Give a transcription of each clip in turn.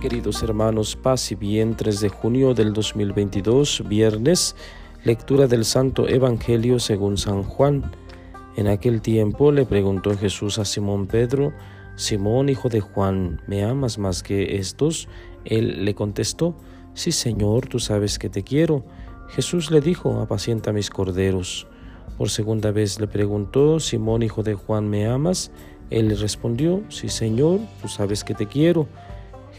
Queridos hermanos, paz y bien, 3 de junio del 2022, viernes, lectura del Santo Evangelio según San Juan. En aquel tiempo le preguntó Jesús a Simón Pedro, Simón, hijo de Juan, ¿me amas más que estos? Él le contestó, Sí, Señor, tú sabes que te quiero. Jesús le dijo, apacienta mis corderos. Por segunda vez le preguntó, Simón, hijo de Juan, ¿me amas? Él le respondió, Sí, Señor, tú sabes que te quiero.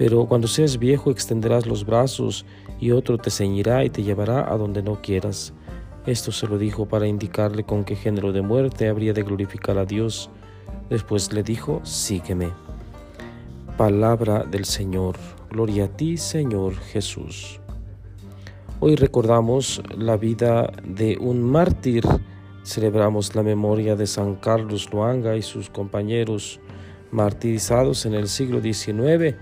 pero cuando seas viejo extenderás los brazos y otro te ceñirá y te llevará a donde no quieras. Esto se lo dijo para indicarle con qué género de muerte habría de glorificar a Dios. Después le dijo, sígueme. Palabra del Señor. Gloria a ti, Señor Jesús. Hoy recordamos la vida de un mártir. Celebramos la memoria de San Carlos Luanga y sus compañeros martirizados en el siglo XIX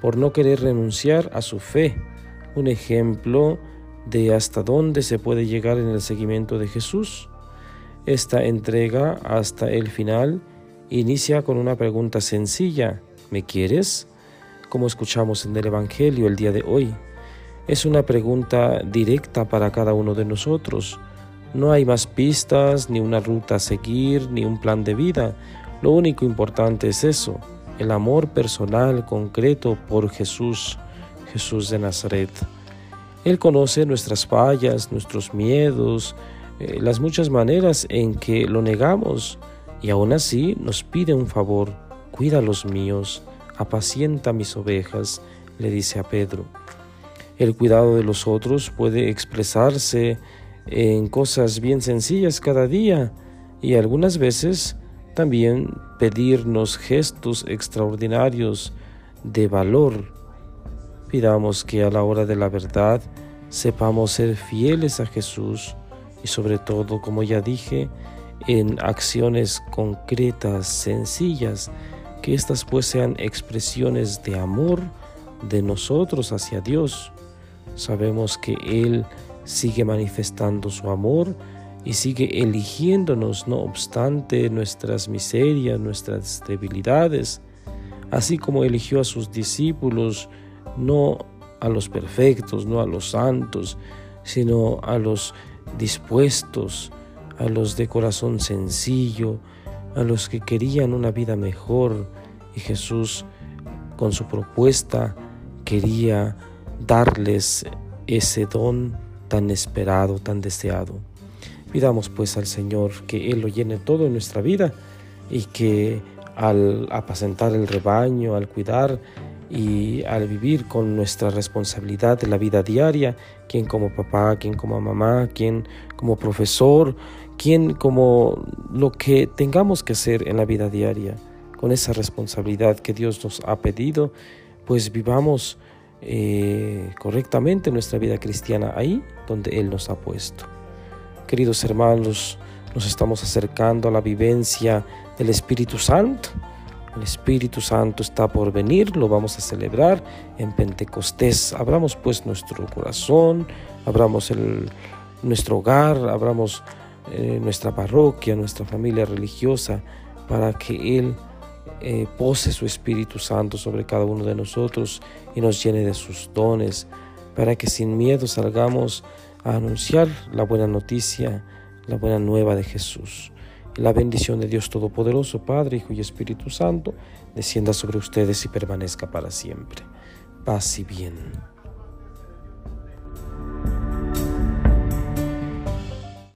por no querer renunciar a su fe un ejemplo de hasta dónde se puede llegar en el seguimiento de Jesús. Esta entrega hasta el final inicia con una pregunta sencilla, ¿me quieres? Como escuchamos en el Evangelio el día de hoy. Es una pregunta directa para cada uno de nosotros. No hay más pistas, ni una ruta a seguir, ni un plan de vida. Lo único importante es eso, el amor personal, concreto por Jesús. Jesús de Nazaret. Él conoce nuestras fallas, nuestros miedos, eh, las muchas maneras en que lo negamos y aún así nos pide un favor. Cuida los míos, apacienta mis ovejas, le dice a Pedro. El cuidado de los otros puede expresarse en cosas bien sencillas cada día y algunas veces también pedirnos gestos extraordinarios de valor Pidamos que a la hora de la verdad sepamos ser fieles a Jesús y sobre todo, como ya dije, en acciones concretas, sencillas, que éstas pues sean expresiones de amor de nosotros hacia Dios. Sabemos que Él sigue manifestando su amor y sigue eligiéndonos no obstante nuestras miserias, nuestras debilidades, así como eligió a sus discípulos no a los perfectos, no a los santos, sino a los dispuestos, a los de corazón sencillo, a los que querían una vida mejor. Y Jesús, con su propuesta, quería darles ese don tan esperado, tan deseado. Pidamos pues al Señor que Él lo llene todo en nuestra vida y que al apacentar el rebaño, al cuidar y al vivir con nuestra responsabilidad de la vida diaria, quien como papá, quien como mamá, quien como profesor, quien como lo que tengamos que hacer en la vida diaria, con esa responsabilidad que Dios nos ha pedido, pues vivamos eh, correctamente nuestra vida cristiana ahí donde Él nos ha puesto. Queridos hermanos, nos estamos acercando a la vivencia del Espíritu Santo el Espíritu Santo está por venir, lo vamos a celebrar en Pentecostés. Abramos pues nuestro corazón, abramos el, nuestro hogar, abramos eh, nuestra parroquia, nuestra familia religiosa, para que Él eh, pose su Espíritu Santo sobre cada uno de nosotros y nos llene de sus dones, para que sin miedo salgamos a anunciar la buena noticia, la buena nueva de Jesús. La bendición de Dios Todopoderoso, Padre, Hijo y Espíritu Santo, descienda sobre ustedes y permanezca para siempre. Paz y bien.